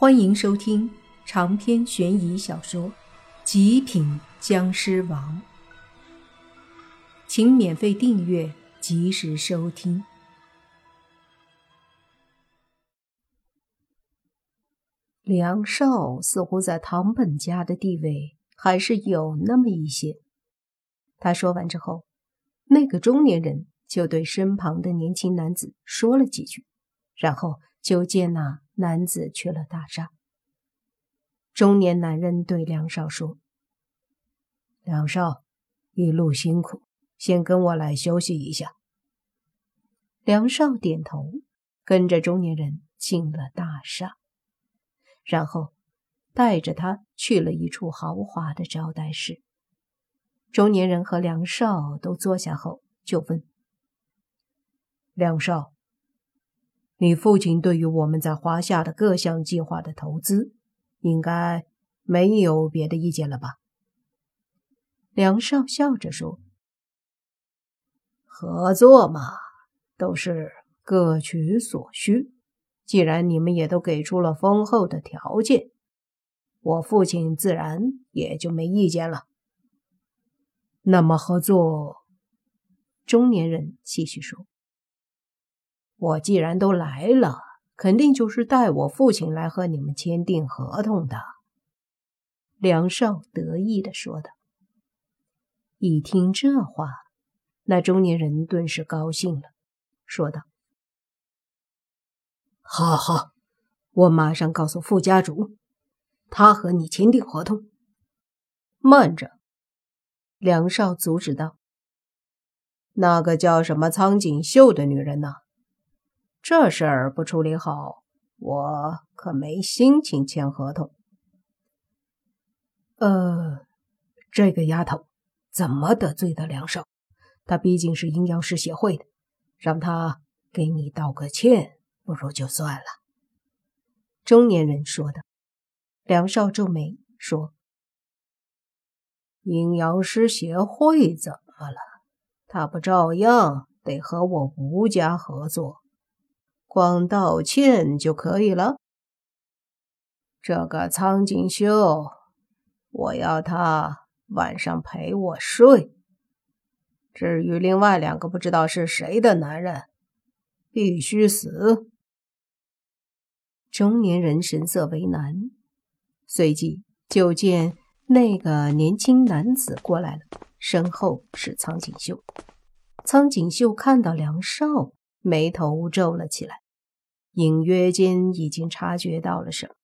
欢迎收听长篇悬疑小说《极品僵尸王》，请免费订阅，及时收听。梁少似乎在唐本家的地位还是有那么一些。他说完之后，那个中年人就对身旁的年轻男子说了几句，然后就见那。男子去了大厦。中年男人对梁少说：“梁少，一路辛苦，先跟我来休息一下。”梁少点头，跟着中年人进了大厦，然后带着他去了一处豪华的招待室。中年人和梁少都坐下后，就问：“梁少。”你父亲对于我们在华夏的各项计划的投资，应该没有别的意见了吧？梁少笑着说：“合作嘛，都是各取所需。既然你们也都给出了丰厚的条件，我父亲自然也就没意见了。那么合作？”中年人继续说。我既然都来了，肯定就是带我父亲来和你们签订合同的。”梁少得意的说道。一听这话，那中年人顿时高兴了，说道：“好好，我马上告诉傅家主，他和你签订合同。”慢着，梁少阻止道：“那个叫什么苍井秀的女人呢？”这事儿不处理好，我可没心情签合同。呃，这个丫头怎么得罪的梁少？她毕竟是阴阳师协会的，让她给你道个歉，不如就算了。中年人说的。梁少皱眉说：“阴阳师协会怎么了？他不照样得和我吴家合作？”光道歉就可以了。这个苍井秀，我要他晚上陪我睡。至于另外两个不知道是谁的男人，必须死。中年人神色为难，随即就见那个年轻男子过来了，身后是苍井秀。苍井秀看到梁少。眉头皱了起来，隐约间已经察觉到了什么。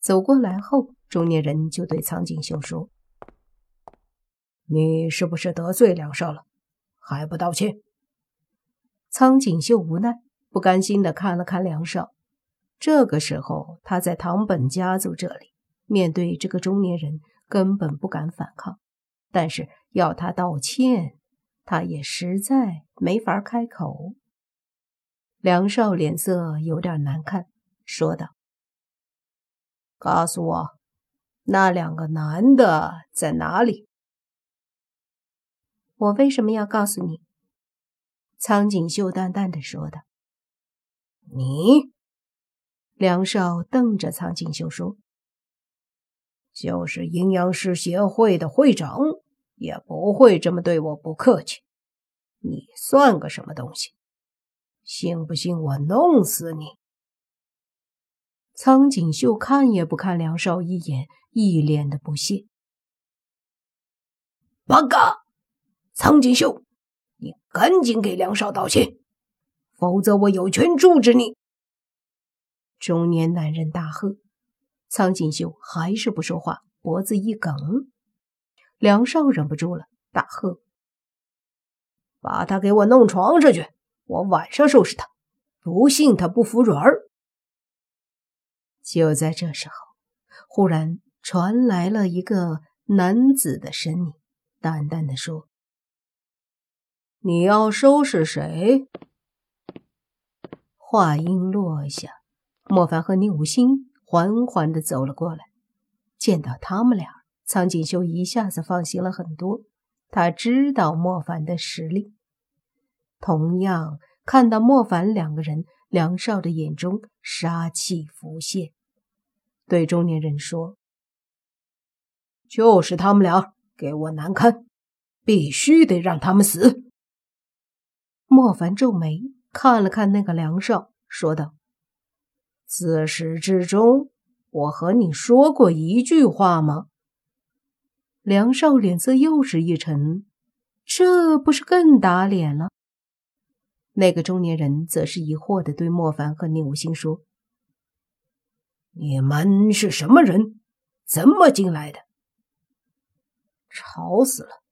走过来后，中年人就对苍井秀说：“你是不是得罪梁少了？还不道歉？”苍井秀无奈，不甘心的看了看梁少。这个时候，他在唐本家族这里，面对这个中年人，根本不敢反抗。但是要他道歉，他也实在没法开口。梁少脸色有点难看，说道：“告诉我，那两个男的在哪里？”我为什么要告诉你？”苍井秀淡淡的说道。“你？”梁少瞪着苍井秀说：“就是阴阳师协会的会长，也不会这么对我不客气。你算个什么东西？”信不信我弄死你？苍井秀看也不看梁少一眼，一脸的不屑。八嘎！苍井秀，你赶紧给梁少道歉，否则我有权处置你！中年男人大喝。苍井秀还是不说话，脖子一梗。梁少忍不住了，大喝：“把他给我弄床上去！”我晚上收拾他，不信他不服软儿。就在这时候，忽然传来了一个男子的声音，淡淡的说：“你要收拾谁？”话音落下，莫凡和宁武星缓缓的走了过来。见到他们俩，苍井秀一下子放心了很多。他知道莫凡的实力。同样看到莫凡两个人，梁少的眼中杀气浮现。对中年人说：“就是他们俩给我难堪，必须得让他们死。”莫凡皱眉看了看那个梁少，说道：“自始至终，我和你说过一句话吗？”梁少脸色又是一沉，这不是更打脸了？那个中年人则是疑惑的对莫凡和宁无心说：“你们是什么人？怎么进来的？”吵死了！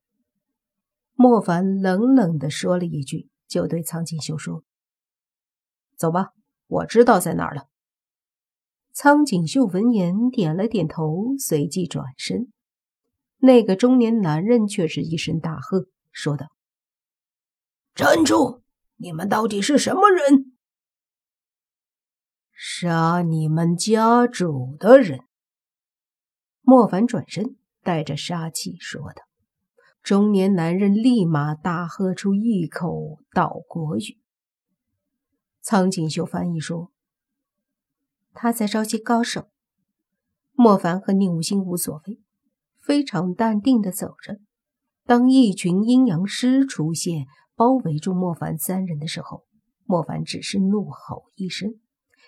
莫凡冷冷的说了一句，就对苍锦绣说：“走吧，我知道在哪儿了。”苍锦绣闻言点了点头，随即转身。那个中年男人却是一声大喝，说道：“站住！你们到底是什么人？杀你们家主的人！”莫凡转身，带着杀气说道。中年男人立马大喝出一口岛国语。苍锦绣翻译说：“他在召集高手。”莫凡和宁无心无所谓。非常淡定的走着。当一群阴阳师出现，包围住莫凡三人的时候，莫凡只是怒吼一声，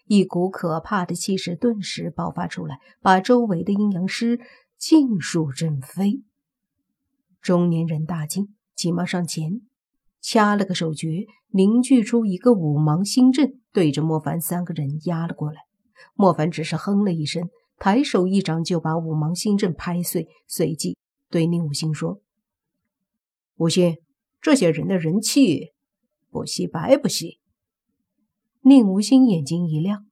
一股可怕的气势顿时爆发出来，把周围的阴阳师尽数震飞。中年人大惊，急忙上前掐了个手诀，凝聚出一个五芒星阵，对着莫凡三个人压了过来。莫凡只是哼了一声。抬手一掌就把五芒星阵拍碎，随即对宁武星说：“武星，这些人的人气不吸白不吸。”宁无心眼睛一亮，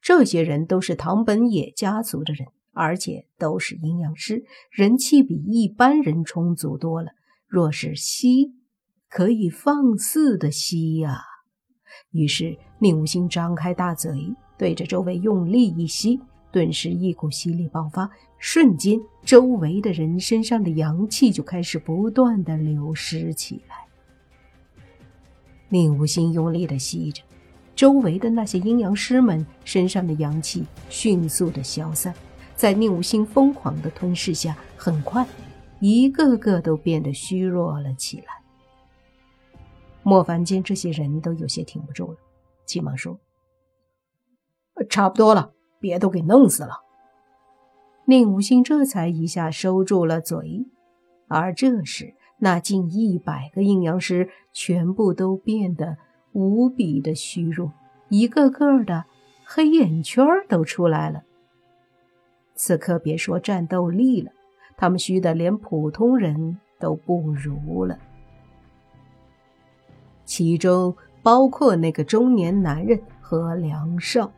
这些人都是唐本野家族的人，而且都是阴阳师，人气比一般人充足多了。若是吸，可以放肆的吸呀！于是宁无心张开大嘴，对着周围用力一吸。顿时，一股吸力爆发，瞬间，周围的人身上的阳气就开始不断的流失起来。宁无心用力的吸着，周围的那些阴阳师们身上的阳气迅速的消散，在宁无心疯狂的吞噬下，很快，一个个都变得虚弱了起来。莫凡见这些人都有些挺不住了，急忙说：“差不多了。”别都给弄死了！宁无心这才一下收住了嘴。而这时，那近一百个阴阳师全部都变得无比的虚弱，一个个的黑眼圈都出来了。此刻别说战斗力了，他们虚的连普通人都不如了。其中包括那个中年男人和梁少。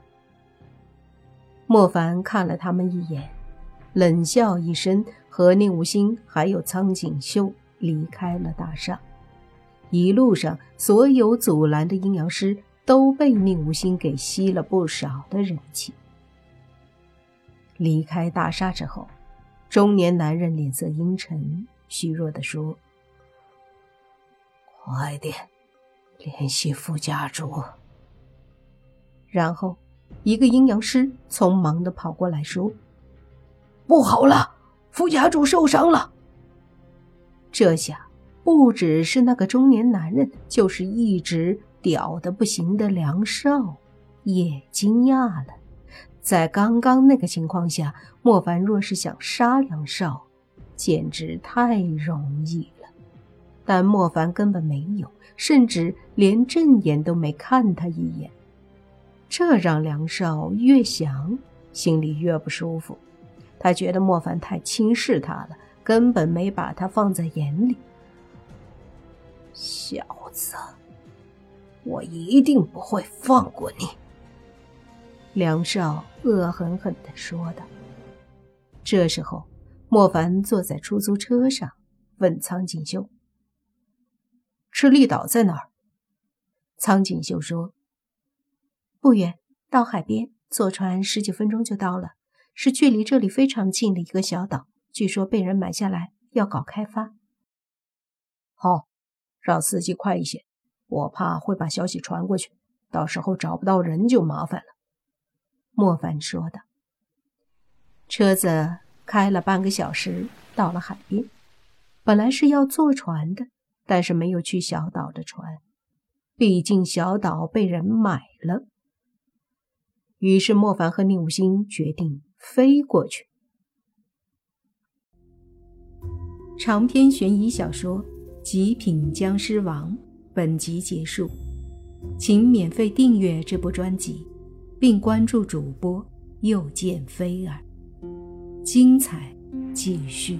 莫凡看了他们一眼，冷笑一声，和宁无心还有苍锦绣离开了大厦。一路上，所有阻拦的阴阳师都被宁无心给吸了不少的人气。离开大厦之后，中年男人脸色阴沉，虚弱地说：“快点联系副家主。”然后。一个阴阳师匆忙的跑过来，说：“不好了，副家主受伤了。”这下不只是那个中年男人，就是一直屌的不行的梁少也惊讶了。在刚刚那个情况下，莫凡若是想杀梁少，简直太容易了。但莫凡根本没有，甚至连正眼都没看他一眼。这让梁少越想心里越不舒服，他觉得莫凡太轻视他了，根本没把他放在眼里。小子，我一定不会放过你！梁少恶狠狠地说道。这时候，莫凡坐在出租车上，问苍锦绣：“赤力岛在哪儿？”苍锦绣说。不远，到海边，坐船十几分钟就到了。是距离这里非常近的一个小岛，据说被人买下来要搞开发。好，让司机快一些，我怕会把消息传过去，到时候找不到人就麻烦了。”莫凡说道。车子开了半个小时，到了海边。本来是要坐船的，但是没有去小岛的船，毕竟小岛被人买了。于是莫凡和宁武星决定飞过去。长篇悬疑小说《极品僵尸王》本集结束，请免费订阅这部专辑，并关注主播又见菲儿。精彩继续。